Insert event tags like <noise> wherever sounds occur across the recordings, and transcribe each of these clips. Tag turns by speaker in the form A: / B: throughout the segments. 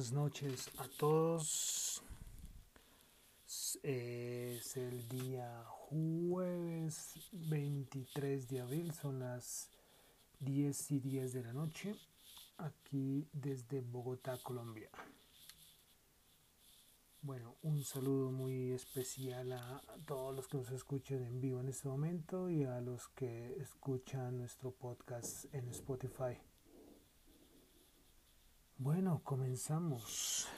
A: buenas noches a todos. Es el día jueves 23 de abril, son las 10 y 10 de la noche, aquí desde Bogotá, Colombia. Bueno, un saludo muy especial a todos los que nos escuchan en vivo en este momento y a los que escuchan nuestro podcast en Spotify. Bueno, comenzamos.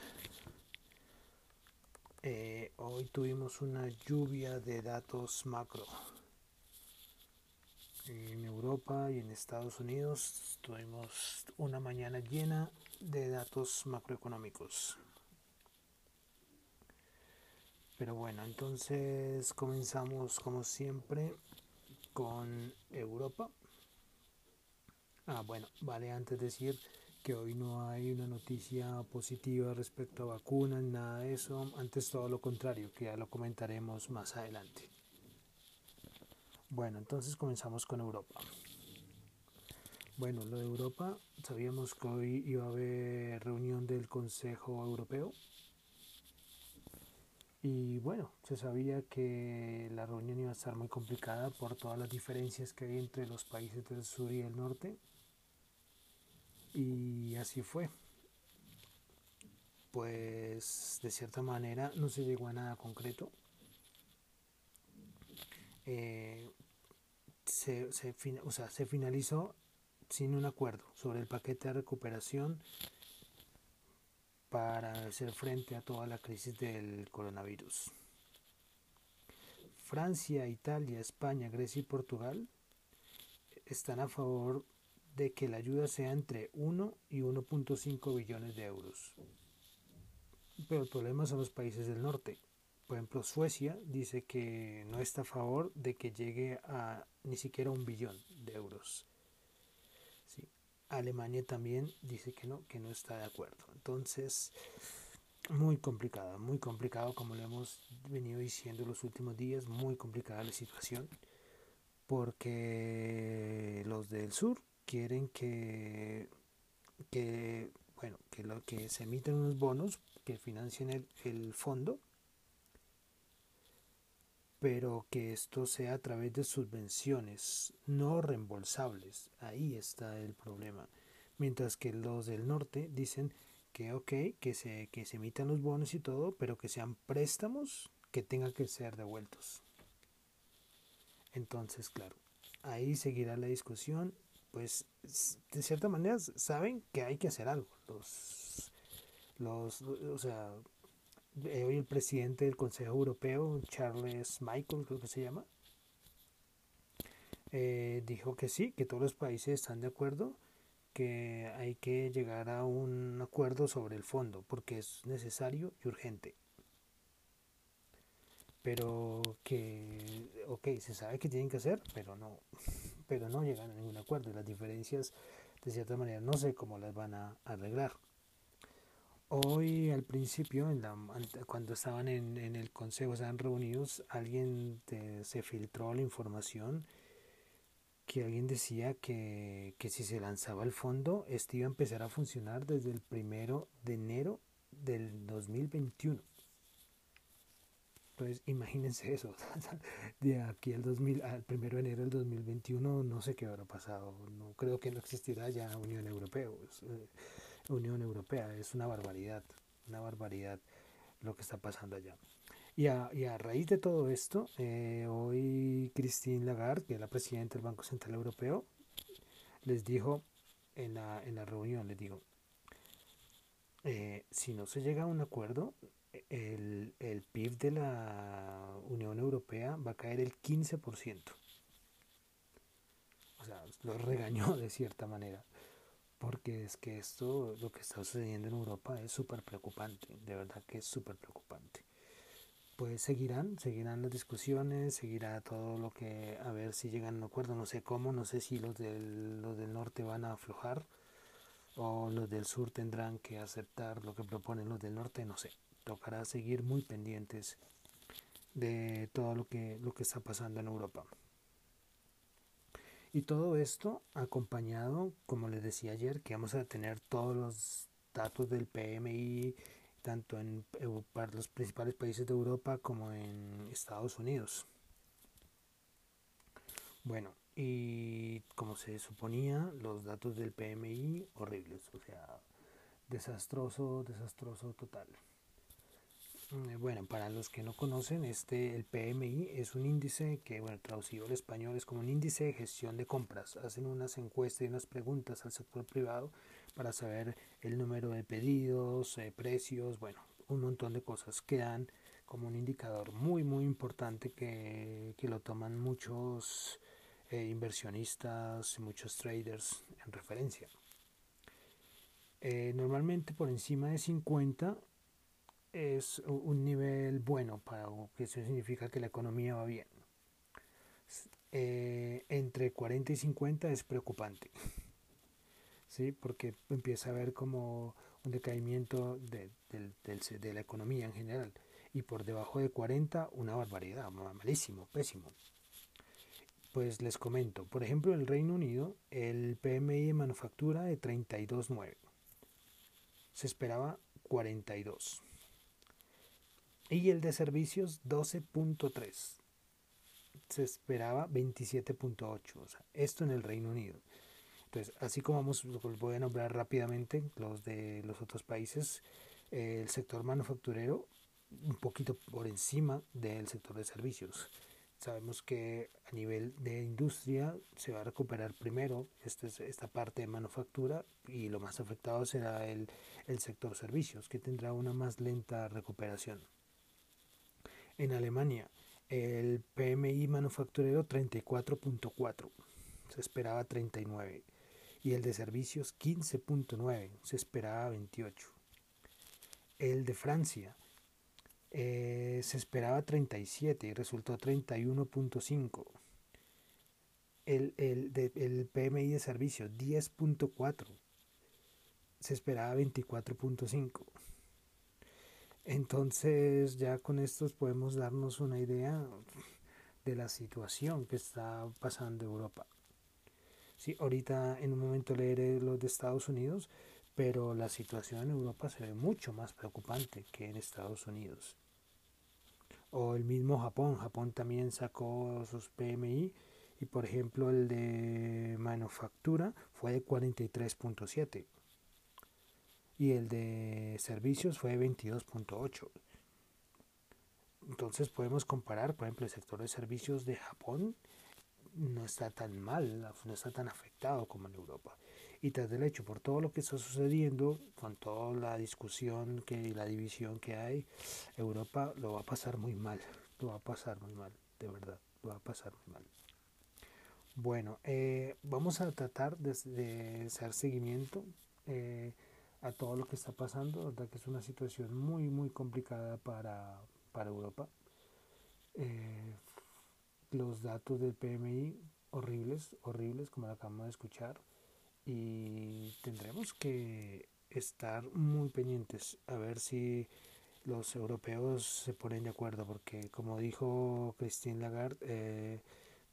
A: Eh, hoy tuvimos una lluvia de datos macro. En Europa y en Estados Unidos tuvimos una mañana llena de datos macroeconómicos. Pero bueno, entonces comenzamos como siempre con Europa. Ah, bueno, vale antes decir que hoy no hay una noticia positiva respecto a vacunas, nada de eso, antes todo lo contrario, que ya lo comentaremos más adelante. Bueno, entonces comenzamos con Europa. Bueno, lo de Europa, sabíamos que hoy iba a haber reunión del Consejo Europeo. Y bueno, se sabía que la reunión iba a estar muy complicada por todas las diferencias que hay entre los países del sur y el norte y así fue. Pues de cierta manera no se llegó a nada concreto. Eh, se, se, o sea, se finalizó sin un acuerdo sobre el paquete de recuperación para hacer frente a toda la crisis del coronavirus. Francia, Italia, España, Grecia y Portugal están a favor de que la ayuda sea entre 1 y 1.5 billones de euros. Pero el problema son los países del norte. Por ejemplo, Suecia dice que no está a favor de que llegue a ni siquiera un billón de euros. Alemania también dice que no, que no está de acuerdo. Entonces, muy complicada, muy complicado, como le hemos venido diciendo los últimos días, muy complicada la situación, porque los del sur quieren que, que, bueno, que, lo, que se emiten unos bonos que financien el, el fondo, pero que esto sea a través de subvenciones no reembolsables. Ahí está el problema. Mientras que los del norte dicen que ok, que se, que se emitan los bonos y todo, pero que sean préstamos que tengan que ser devueltos. Entonces, claro, ahí seguirá la discusión pues de cierta manera saben que hay que hacer algo. Los, los, o sea, eh, hoy el presidente del Consejo Europeo, Charles Michael, creo que se llama, eh, dijo que sí, que todos los países están de acuerdo, que hay que llegar a un acuerdo sobre el fondo, porque es necesario y urgente. Pero que, ok, se sabe que tienen que hacer, pero no, <laughs> pero no llegan a ningún acuerdo las diferencias de cierta manera no sé cómo las van a arreglar. Hoy al principio, en la, cuando estaban en, en, el consejo, estaban reunidos, alguien se filtró la información que alguien decía que, que si se lanzaba el fondo, este iba a empezar a funcionar desde el primero de enero del 2021. Entonces, imagínense eso. <laughs> De aquí al, 2000, al 1 de enero del 2021, no sé qué habrá pasado. No creo que no existirá ya Unión Europea. Eh, Unión Europea es una barbaridad, una barbaridad lo que está pasando allá. Y a, y a raíz de todo esto, eh, hoy Christine Lagarde, que es la presidenta del Banco Central Europeo, les dijo en la, en la reunión, les digo, eh, si no se llega a un acuerdo, el, el PIB de la Unión Europea va a caer el 15%. O sea, lo regañó de cierta manera. Porque es que esto, lo que está sucediendo en Europa es súper preocupante. De verdad que es súper preocupante. Pues seguirán, seguirán las discusiones, seguirá todo lo que, a ver si llegan a un acuerdo, no sé cómo, no sé si los del, los del norte van a aflojar o los del sur tendrán que aceptar lo que proponen los del norte, no sé tocará seguir muy pendientes de todo lo que, lo que está pasando en Europa. Y todo esto acompañado, como les decía ayer, que vamos a tener todos los datos del PMI tanto en para los principales países de Europa como en Estados Unidos. Bueno, y como se suponía, los datos del PMI horribles, o sea, desastroso, desastroso total. Mm, bueno, para los que no conocen, este el PMI es un índice que, bueno, traducido al español es como un índice de gestión de compras. Hacen unas encuestas y unas preguntas al sector privado para saber el número de pedidos, eh, precios, bueno, un montón de cosas que dan como un indicador muy, muy importante que, que lo toman muchos eh, inversionistas muchos traders en referencia. Eh, normalmente por encima de 50 es un nivel bueno para que eso significa que la economía va bien. Eh, entre 40 y 50 es preocupante, <laughs> ¿sí? porque empieza a haber como un decaimiento de, de, la economía en general. Y por debajo de 40, una barbaridad, malísimo, pésimo. Pues les comento, por ejemplo, en el Reino Unido, el PMI de manufactura de 32.9. Se esperaba 42 y el de servicios 12.3. Se esperaba 27.8. O sea, esto en el Reino Unido. Entonces, así como vamos, voy a nombrar rápidamente los de los otros países, el sector manufacturero un poquito por encima del sector de servicios. Sabemos que a nivel de industria se va a recuperar primero esta, esta parte de manufactura y lo más afectado será el, el sector servicios, que tendrá una más lenta recuperación. En Alemania, el PMI manufacturero 34.4, se esperaba 39. Y el de servicios 15.9, se esperaba 28. El de Francia eh, se esperaba 37 y resultó 31.5. El, el, el PMI de servicios 10.4 se esperaba 24.5 entonces ya con estos podemos darnos una idea de la situación que está pasando Europa. Sí, ahorita en un momento leeré los de Estados Unidos, pero la situación en Europa se ve mucho más preocupante que en Estados Unidos. O el mismo Japón, Japón también sacó sus PMI y por ejemplo el de manufactura fue de 43.7 y el de servicios fue 22.8. Entonces podemos comparar, por ejemplo, el sector de servicios de Japón no está tan mal, no está tan afectado como en Europa. Y tras del hecho, por todo lo que está sucediendo, con toda la discusión que, la división que hay, Europa lo va a pasar muy mal, lo va a pasar muy mal, de verdad, lo va a pasar muy mal. Bueno, eh, vamos a tratar de, de hacer seguimiento. Eh, a todo lo que está pasando, ¿verdad? que es una situación muy, muy complicada para, para Europa. Eh, los datos del PMI horribles, horribles, como acabamos de escuchar, y tendremos que estar muy pendientes a ver si los europeos se ponen de acuerdo, porque como dijo Christine Lagarde, eh,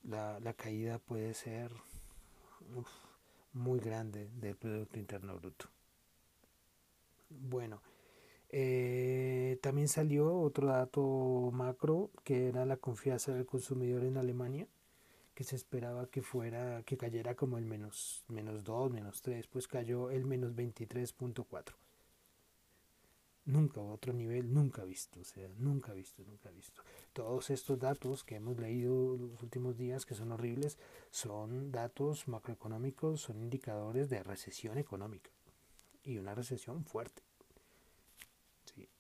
A: la, la, caída puede ser muy grande del Producto Interno Bruto. Bueno, eh, también salió otro dato macro que era la confianza del consumidor en Alemania, que se esperaba que fuera, que cayera como el menos, menos 2, menos 3, pues cayó el menos 23.4. Nunca otro nivel, nunca visto, o sea, nunca visto, nunca visto. Todos estos datos que hemos leído los últimos días, que son horribles, son datos macroeconómicos, son indicadores de recesión económica y una recesión fuerte.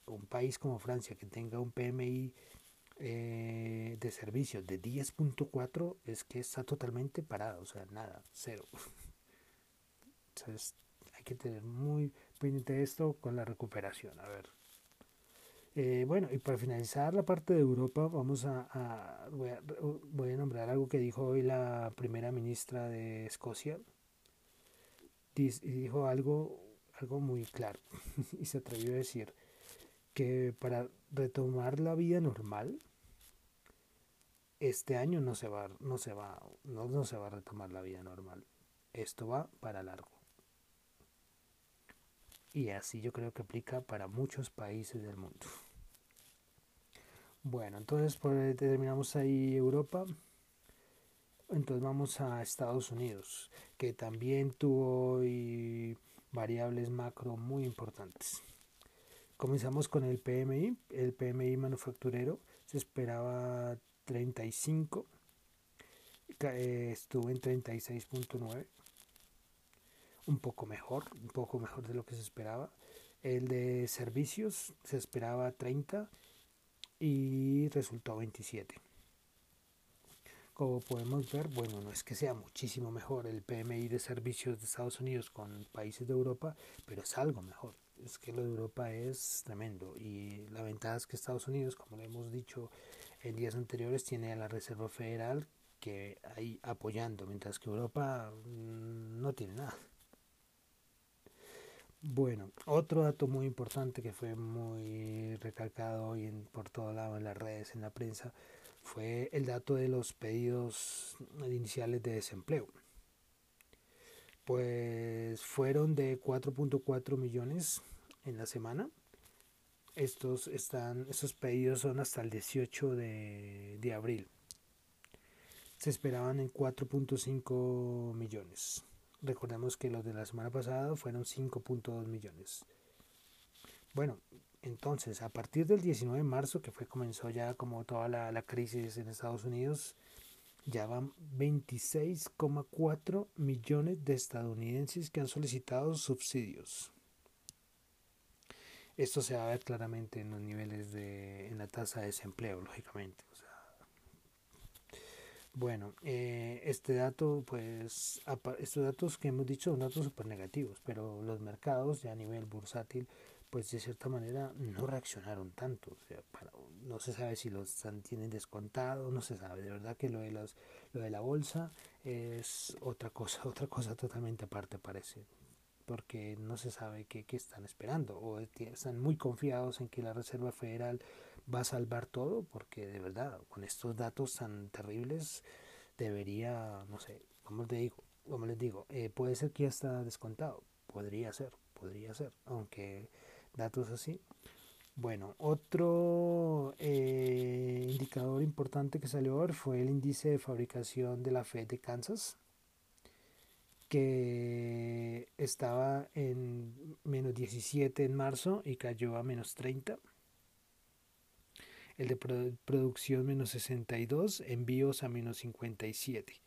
A: Un país como Francia que tenga un PMI eh, de servicios de 10.4 es que está totalmente parado, o sea, nada, cero. <laughs> Entonces hay que tener muy pendiente esto con la recuperación. A ver. Eh, bueno, y para finalizar la parte de Europa, vamos a, voy a, voy a nombrar algo que dijo hoy la primera ministra de Escocia. Dijo algo algo muy claro <laughs> y se atrevió a decir que para retomar la vida normal este año no se va no se va no, no se va a retomar la vida normal esto va para largo Y así yo creo que aplica para muchos países del mundo. Bueno, entonces terminamos ahí Europa. Entonces vamos a Estados Unidos, que también tuvo variables macro muy importantes. Comenzamos con el PMI, el PMI manufacturero se esperaba 35, eh, estuvo en 36.9, un poco mejor, un poco mejor de lo que se esperaba. El de servicios se esperaba 30 y resultó 27. Como podemos ver, bueno, no es que sea muchísimo mejor el PMI de servicios de Estados Unidos con países de Europa, pero es algo mejor. Es que lo de Europa es tremendo y la ventaja es que Estados Unidos, como le hemos dicho en días anteriores, tiene a la Reserva Federal que ahí apoyando, mientras que Europa mm, no tiene nada. Bueno, otro dato muy importante que fue muy recalcado hoy en, por todo lado en las redes, en la prensa, fue el dato de los pedidos iniciales de desempleo. Pues fueron de 4.4 millones en la semana. Estos, están, estos pedidos son hasta el 18 de, de abril. Se esperaban en 4.5 millones. Recordemos que los de la semana pasada fueron 5.2 millones. Bueno, entonces a partir del 19 de marzo, que fue comenzó ya como toda la, la crisis en Estados Unidos, ya van 26,4 millones de estadounidenses que han solicitado subsidios. Esto se va a ver claramente en los niveles de, en la tasa de desempleo, lógicamente. Bueno, eh, este dato, pues, estos datos que hemos dicho son datos súper negativos, pero los mercados ya a nivel bursátil, pues de cierta manera no reaccionaron tanto. O sea, no se sabe si los tienen descontado, no se sabe. De verdad que lo de, los, lo de la bolsa es otra cosa, <laughs> otra cosa totalmente aparte parece porque no se sabe qué, qué están esperando o están muy confiados en que la Reserva Federal va a salvar todo, porque de verdad, con estos datos tan terribles, debería, no sé, como les digo, como les digo eh, puede ser que ya está descontado, podría ser, podría ser, aunque datos así. Bueno, otro eh, indicador importante que salió hoy fue el índice de fabricación de la Fed de Kansas, que estaba en menos 17 en marzo y cayó a menos 30 el de producción menos 62, envíos a menos 57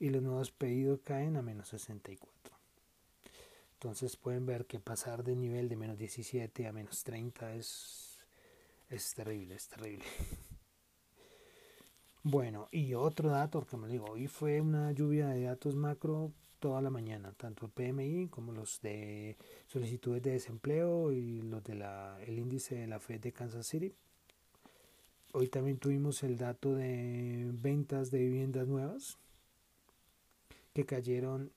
A: y los nuevos pedidos caen a menos 64. Entonces pueden ver que pasar de nivel de menos 17 a menos 30 es, es terrible, es terrible. <laughs> Bueno, y otro dato, como digo, hoy fue una lluvia de datos macro toda la mañana, tanto el PMI como los de solicitudes de desempleo y los del el índice de la Fed de Kansas City. Hoy también tuvimos el dato de ventas de viviendas nuevas que cayeron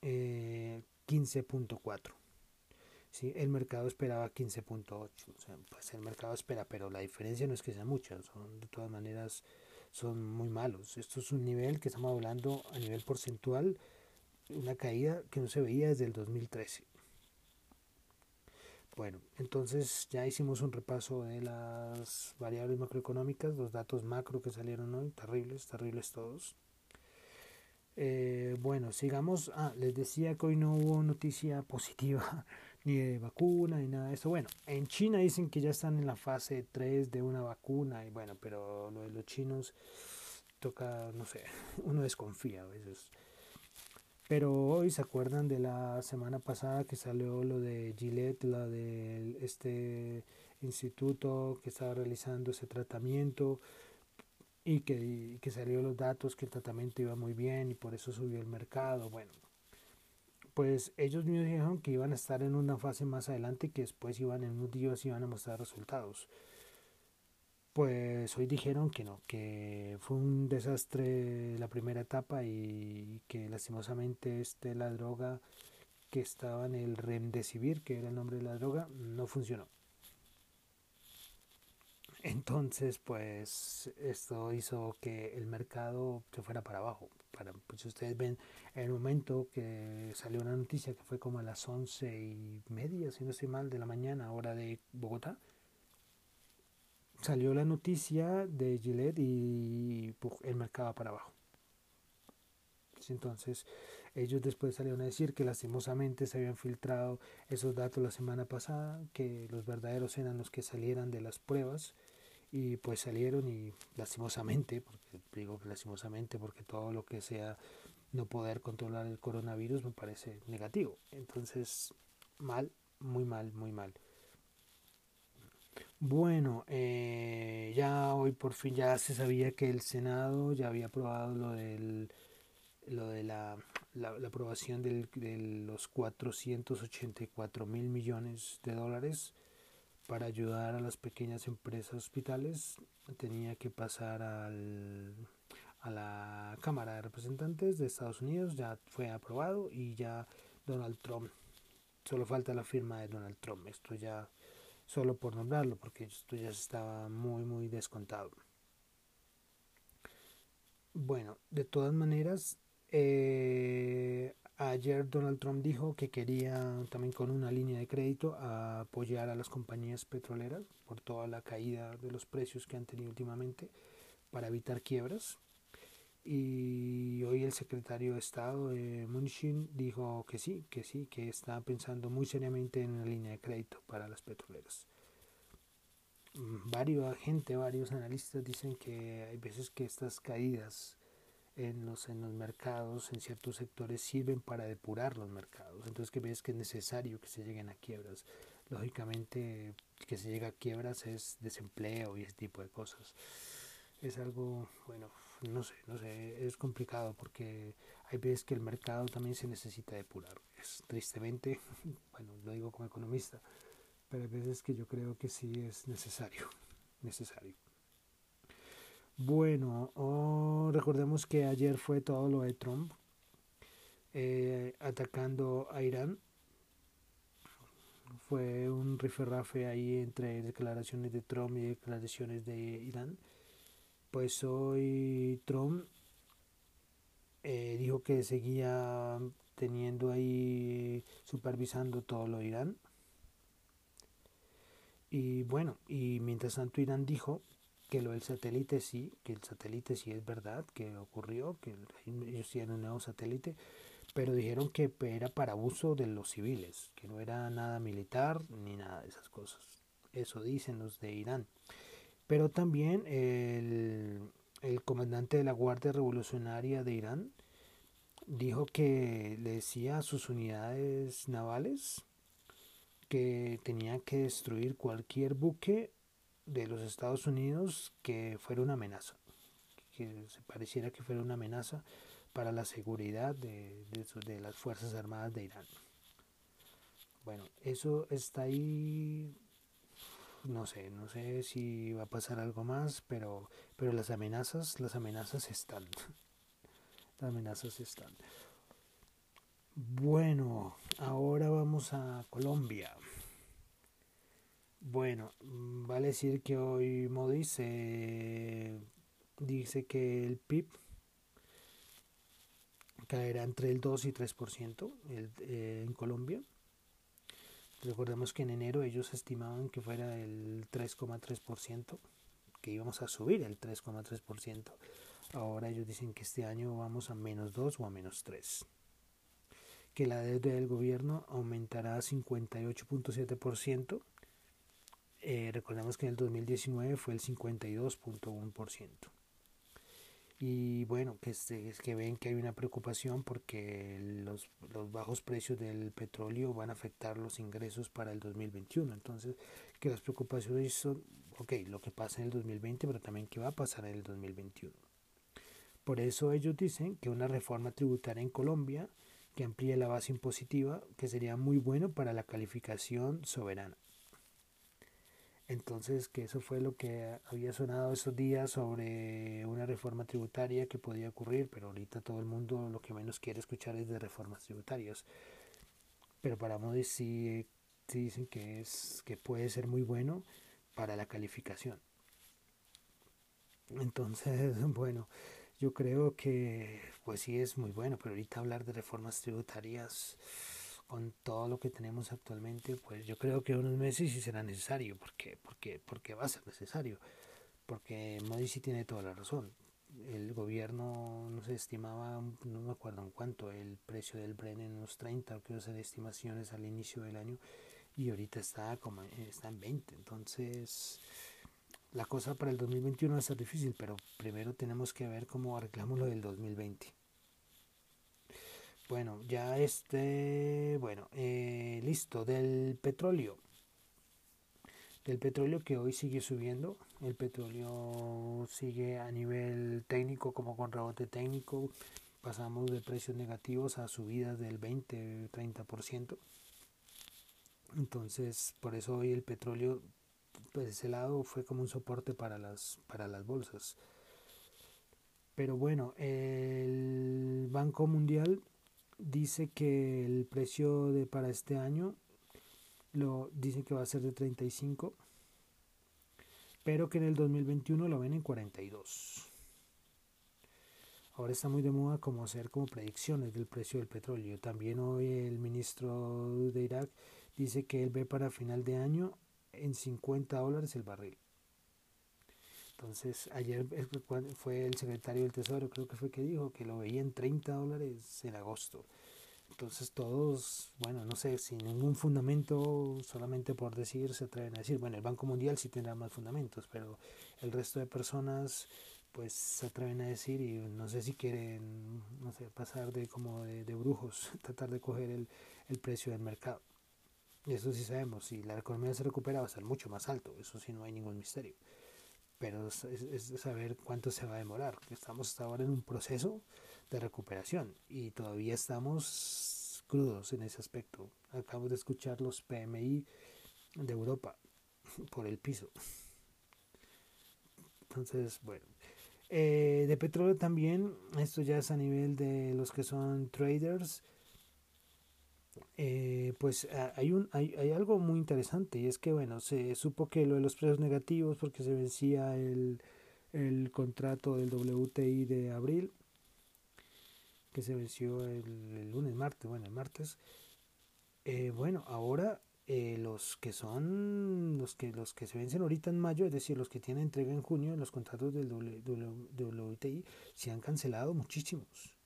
A: 15.4. Eh, ¿sí? El mercado esperaba 15.8. O sea, pues el mercado espera, pero la diferencia no es que sea mucha. Son, de todas maneras, son muy malos. Esto es un nivel que estamos hablando a nivel porcentual, una caída que no se veía desde el 2013. Bueno, entonces ya hicimos un repaso de las variables macroeconómicas, los datos macro que salieron hoy, terribles, terribles todos. Eh, bueno, sigamos. Ah, les decía que hoy no hubo noticia positiva <laughs> ni de vacuna ni nada de eso. Bueno, en China dicen que ya están en la fase 3 de una vacuna, y bueno, pero lo de los chinos toca, no sé, <laughs> uno desconfía a veces. Pero hoy se acuerdan de la semana pasada que salió lo de Gillette, la de este instituto que estaba realizando ese tratamiento y que, que salió los datos que el tratamiento iba muy bien y por eso subió el mercado. Bueno, pues ellos mismos dijeron que iban a estar en una fase más adelante y que después iban en unos días iban a mostrar resultados pues hoy dijeron que no, que fue un desastre la primera etapa y que lastimosamente este, la droga que estaba en el Remdesivir, que era el nombre de la droga, no funcionó. Entonces, pues esto hizo que el mercado se fuera para abajo, para, pues ustedes ven el momento que salió una noticia que fue como a las once y media, si no estoy mal, de la mañana, hora de Bogotá, salió la noticia de Gillette y el mercado para abajo. Entonces, ellos después salieron a decir que lastimosamente se habían filtrado esos datos la semana pasada, que los verdaderos eran los que salieran de las pruebas y pues salieron y lastimosamente, porque digo lastimosamente porque todo lo que sea no poder controlar el coronavirus me parece negativo. Entonces, mal, muy mal, muy mal. Bueno, eh, ya hoy por fin ya se sabía que el Senado ya había aprobado lo del lo de la, la, aprobación del, de los 484 mil millones de dólares para ayudar a las pequeñas empresas hospitales tenía que pasar al, a la Cámara de Representantes de Estados Unidos, ya fue aprobado y ya Donald Trump, solo falta la firma de Donald Trump, esto ya solo por nombrarlo, porque esto ya estaba muy, muy descontado. Bueno, de todas maneras, eh, ayer Donald Trump dijo que quería también con una línea de crédito apoyar a las compañías petroleras por toda la caída de los precios que han tenido últimamente para evitar quiebras. Y hoy el secretario de Estado, eh, Munchin, dijo que sí, que sí, que está pensando muy seriamente en una línea de crédito para las petroleras. Varios gente, varios analistas dicen que hay veces que estas caídas en los, en los mercados, en ciertos sectores, sirven para depurar los mercados. Entonces que ves que es necesario que se lleguen a quiebras. Lógicamente que se llega a quiebras es desempleo y ese tipo de cosas. Es algo, bueno, no sé, no sé, es complicado porque hay veces que el mercado también se necesita depurar. Es tristemente, <laughs> bueno, lo digo como economista, pero hay veces que yo creo que sí es necesario, necesario. Bueno, oh, recordemos que ayer fue todo lo de Trump eh, atacando a Irán. Fue un riferrafe ahí entre declaraciones de Trump y declaraciones de Irán. Pues hoy Trump eh, dijo que seguía teniendo ahí supervisando todo lo de Irán. Y bueno, y mientras tanto Irán dijo que lo del satélite sí, que el satélite sí es verdad, que ocurrió, que ellos tienen un nuevo satélite, pero dijeron que era para uso de los civiles, que no era nada militar ni nada de esas cosas. Eso dicen los de Irán. Pero también el, el comandante de la Guardia Revolucionaria de Irán dijo que le decía a sus unidades navales que tenían que destruir cualquier buque de los Estados Unidos que fuera una amenaza, que se pareciera que fuera una amenaza para la seguridad de, de, las Fuerzas Armadas de Irán. Bueno, eso está ahí, no sé, no sé si va a pasar algo más, pero, pero las amenazas, las amenazas están. <laughs> Las amenazas están. Bueno, ahora vamos a Colombia. Bueno, mm, vale decir que hoy Modis dice que el PIB caerá entre el 2 y 3% eh, en Colombia. Recordemos que en enero ellos estimaban que fuera el 3,3%, que íbamos a subir el 3,3%. Ahora ellos dicen que este año vamos a menos 2 o a menos 3. Que la deuda del gobierno aumentará a 58.7% eh, recordemos que en el 2019 fue el 52.1%. Y bueno, que, es que ven que hay una preocupación porque los, los, bajos precios del petróleo van a afectar los ingresos para el 2021. Entonces, que las preocupaciones son, ok, lo que pasa en el 2020, pero también qué va a pasar en el 2021. Por eso ellos dicen que una reforma tributaria en Colombia que amplíe la base impositiva, que sería muy bueno para la calificación soberana. Entonces, que eso fue lo que había sonado esos días sobre una reforma tributaria que podía ocurrir, pero ahorita todo el mundo lo que menos quiere escuchar es de reformas tributarias. Pero para Modi sí, dicen que, es, que puede ser muy bueno para la calificación. Entonces, <laughs> bueno, yo creo que pues sí es muy bueno, pero ahorita hablar de reformas tributarias con todo lo que tenemos actualmente, pues yo creo que unos meses sí será necesario, porque porque porque va a ser necesario, porque Modi sí tiene toda la razón. El gobierno no se estimaba, no me acuerdo en cuánto, el precio del Bren en unos 30, o quiero hacer estimaciones al inicio del año, y ahorita está como está en 20, entonces la cosa para el 2021 va a ser difícil, pero primero tenemos que ver cómo arreglamos lo del 2020. Bueno, ya este, bueno, eh, listo, del petróleo. Del petróleo que hoy sigue subiendo, el petróleo sigue a nivel técnico como con rebote técnico, pasamos de precios negativos a subidas del 20-30%. Entonces, por eso hoy el petróleo pues ese lado fue como un soporte para las, para las bolsas. Pero bueno, el Banco Mundial dice que el precio de para este año lo dice que va a ser de 35, pero que en el 2021 lo ven en 42. Ahora está muy de moda como hacer como predicciones del precio del petróleo. También hoy el ministro de Irak dice que él ve para final de año en 50 dólares el barril. Entonces, ayer fue el secretario del Tesoro, creo que fue que dijo que lo veía en 30 dólares en agosto. Entonces, todos, bueno, no sé, sin ningún fundamento, solamente por decir, se atreven a decir, bueno, el Banco Mundial sí tendrá más fundamentos, pero el resto de personas, pues se atreven a decir y no sé si quieren, no sé, pasar de como de, brujos, <laughs> tratar de coger el, el precio del mercado. Eso sí sabemos, si la economía se recupera va a ser mucho más alto, eso sí no hay ningún misterio. Pero es, saber cuánto se va a demorar. Estamos hasta ahora en un proceso de recuperación y todavía estamos crudos en ese aspecto. Acabo de escuchar los PMI de Europa <laughs> por el piso. Entonces, bueno. Eh, de petróleo también, esto ya es a nivel de los que son traders eh, pues hay, un, hay, hay, algo muy interesante y es que, bueno, se supo que lo de los precios negativos porque se vencía el, el contrato del WTI de abril, que se venció el, lunes, martes, bueno, el martes. Eh, bueno, ahora eh, los que son los que los que se vencen ahorita en mayo, es decir, los que tienen entrega en junio, los contratos del WTI se han cancelado muchísimos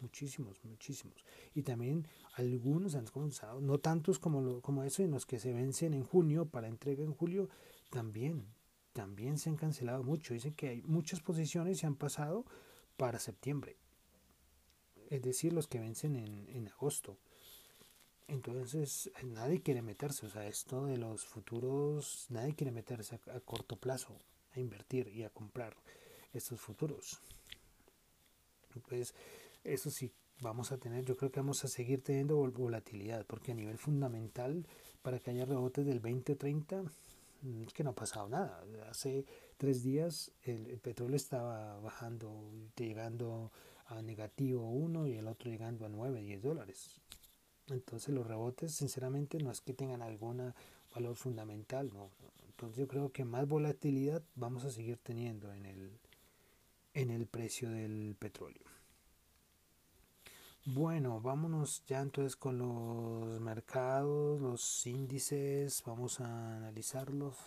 A: muchísimos, muchísimos. Y también algunos han comenzado, no tantos como, lo, como eso, en los que se vencen en junio para entrega en julio, también, también se han cancelado mucho. Dicen que hay muchas posiciones se han pasado para septiembre. Es decir, los que vencen en, en agosto. Entonces, nadie quiere meterse, o sea, esto de los futuros, nadie quiere meterse a, a corto plazo a invertir y a comprar estos futuros. Pues eso sí, vamos a tener, yo creo que vamos a seguir teniendo volatilidad, porque a nivel fundamental, para que haya rebotes del 20-30, mm, es que no ha pasado nada. Hace tres días el, petróleo estaba bajando, llegando a negativo 1 y el otro llegando a 9, 10 dólares. Entonces los rebotes, sinceramente, no es que tengan algún valor fundamental, no. Entonces yo creo que más volatilidad vamos a seguir teniendo en el, en el precio del petróleo. Bueno, vámonos ya entonces con los mercados, los índices, vamos a analizarlos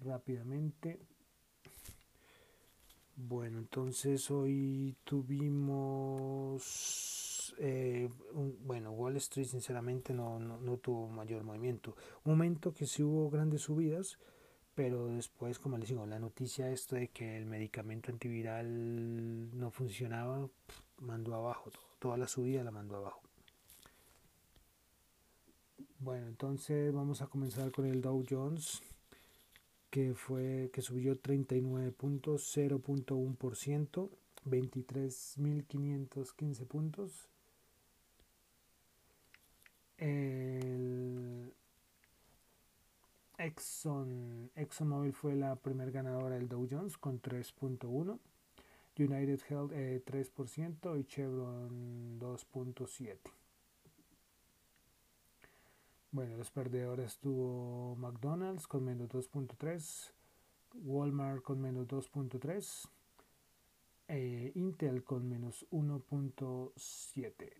A: rápidamente. Bueno, entonces hoy tuvimos, eh, bueno, Wall Street sinceramente no, no, no, tuvo mayor movimiento. Un momento que sí hubo grandes subidas, pero después, como les digo, la noticia esto de que el medicamento antiviral no funcionaba, mandó abajo todo toda la subida la mando abajo. Bueno, entonces vamos a comenzar con el Dow Jones que fue que subió 39 puntos, 0.1%, 23.515 puntos. El Exxon, ExxonMobil fue la primera ganadora del Dow Jones con 3.1. United Health 3% eh, y Chevron 2.7%. Bueno, los perdedores tuvo McDonald's con menos 2.3, Walmart con menos 2.3, Eh, Intel con menos 1.7.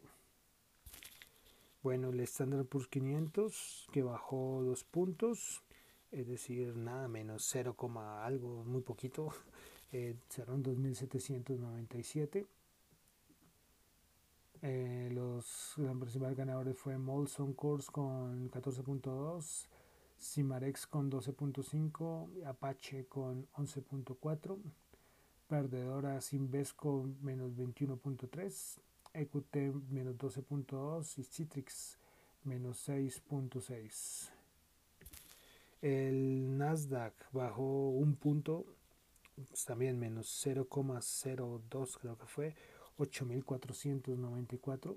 A: Bueno, el Standard Poor's 500 que bajó dos puntos, es decir, nada menos 0, algo, muy poquito, eh, cerró en 2.797. Eh, los principales ganadores fue Molson Coors con 14.2, Cimarex con 12.5, Apache con 11.4, Perdedora Invesco menos 21.3, EQT menos 12.2 y Citrix menos 6.6. El Nasdaq bajó un punto, pues, también menos 0,02 creo que fue, 8.494.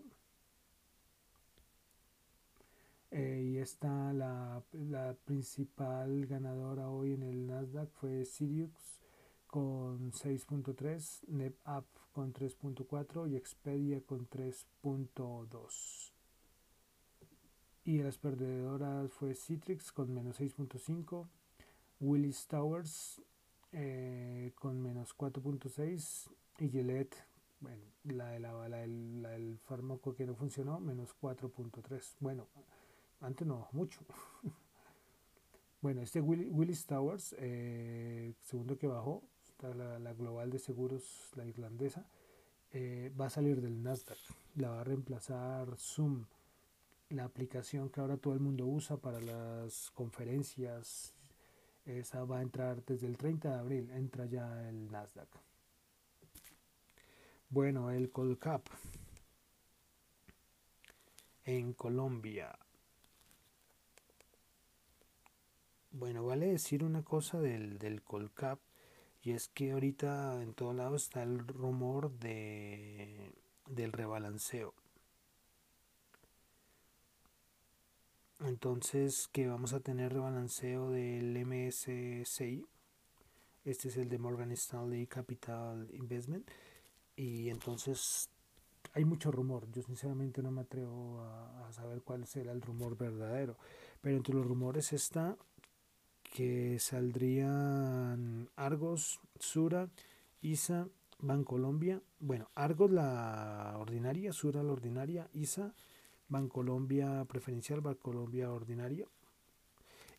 A: Eh, y esta la, la, principal ganadora hoy en el Nasdaq fue Sirius con 6.3, NetApp con 3.4 y Expedia con 3.2. Y las perdedoras fue Citrix con menos 6.5, Willis Towers eh, con menos 4.6 y Gillette bueno, la, de la, el fármaco que no funcionó, menos 4.3. Bueno, antes no, mucho. <laughs> bueno, este Willis Towers, eh, segundo que bajó, está la, global de seguros, la irlandesa, eh, va a salir del Nasdaq. La va a reemplazar Zoom, la aplicación que ahora todo el mundo usa para las conferencias. Esa va a entrar desde el 30 de abril, entra ya el Nasdaq. Bueno, el Colcap en Colombia. Bueno, vale decir una cosa del, del Colcap y es que ahorita en todo lado está el rumor de, del rebalanceo. Entonces que vamos a tener rebalanceo del MSCI. Este es el de Morgan Stanley Capital Investment y entonces hay mucho rumor. Yo sinceramente no me atrevo a, saber cuál será el rumor verdadero. Pero entre los rumores está que saldrían Argos, Sura, ISA, Bancolombia. Bueno, Argos la ordinaria, Sura la ordinaria, ISA, Bancolombia preferencial, Bancolombia ordinaria.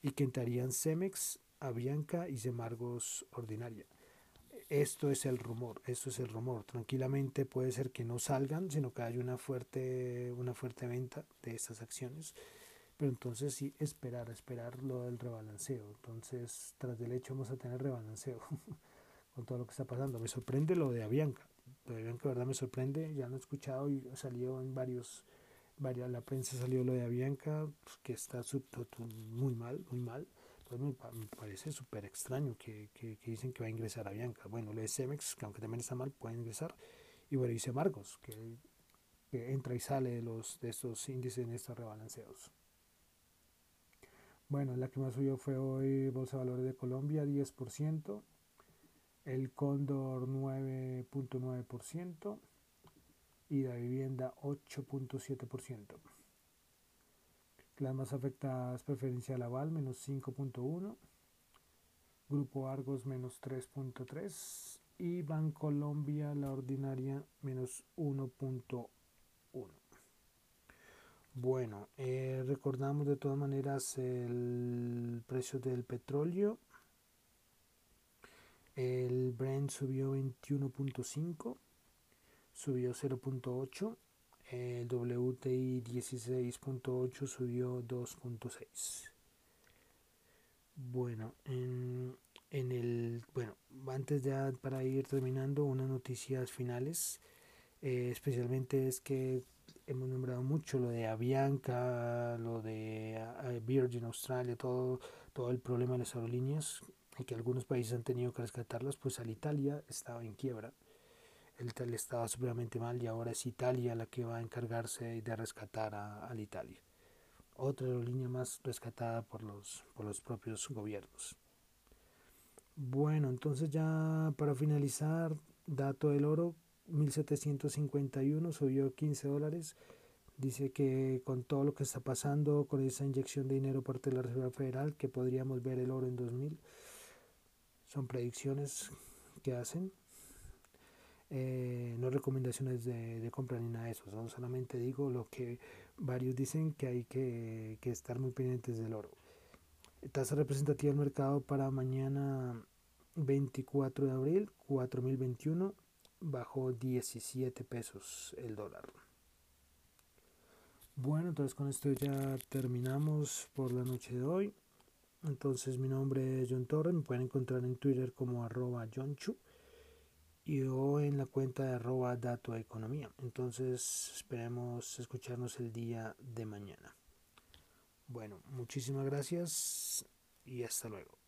A: Y que entrarían Cemex, Avianca y Semargos ordinaria esto es el rumor, esto es el rumor. Tranquilamente puede ser que no salgan, sino que haya una fuerte, una fuerte venta de estas acciones. Pero entonces sí, esperar, esperar lo del rebalanceo. Entonces, tras del hecho vamos a tener rebalanceo <laughs> con todo lo que está pasando. Me sorprende lo de Avianca. Lo de Avianca, verdad, me sorprende. Ya lo he escuchado y salió en varios, varias, la prensa salió lo de Avianca, pues, que está muy mal, muy mal pues me, parece súper extraño que, dicen que va a ingresar a. Bueno, lo de Cemex, que aunque también está mal, puede ingresar. Y bueno, dice Marcos, que, entra y sale de, los, de estos índices en estos rebalanceos. Bueno, la que más subió fue hoy Bolsa de Valores de Colombia, 10%. El Cóndor, 9.9%. Y la vivienda, 8.7%. Las más afectadas, preferencial aval, menos 5.1. Grupo Argos, menos 3.3. Y Bancolombia, la ordinaria, menos 1.1. Bueno, eh, recordamos de todas maneras el precio del petróleo. El Brent subió 21.5, subió 0.8 el WTI 16.8 subió 2.6. Bueno, en, en, el bueno, antes ya para ir terminando unas noticias finales, eh, especialmente es que hemos nombrado mucho lo de Avianca, lo de Virgin Australia, todo, todo el problema de las aerolíneas y que algunos países han tenido que rescatarlas, pues al Italia estaba en quiebra el tal estaba supremamente mal y ahora es Italia la que va a encargarse de rescatar a, Italia. Otra aerolínea más rescatada por los, por los propios gobiernos. Bueno, entonces ya para finalizar, dato del oro, 1751 subió 15 dólares. Dice que con todo lo que está pasando, con esa inyección de dinero por parte de la Reserva Federal, que podríamos ver el oro en 2000. Son predicciones que hacen. Eh, no recomendaciones de, de, compra ni nada de eso, solamente digo lo que varios dicen que hay que, que estar muy pendientes del oro. Tasa representativa del mercado para mañana 24 de abril, 4021, bajó 17 pesos el dólar. Bueno, entonces con esto ya terminamos por la noche de hoy. Entonces mi nombre es John Torres, me pueden encontrar en Twitter como John Chu y o en la cuenta de arroba dato economía. Entonces esperemos escucharnos el día de mañana. Bueno, muchísimas gracias y hasta luego.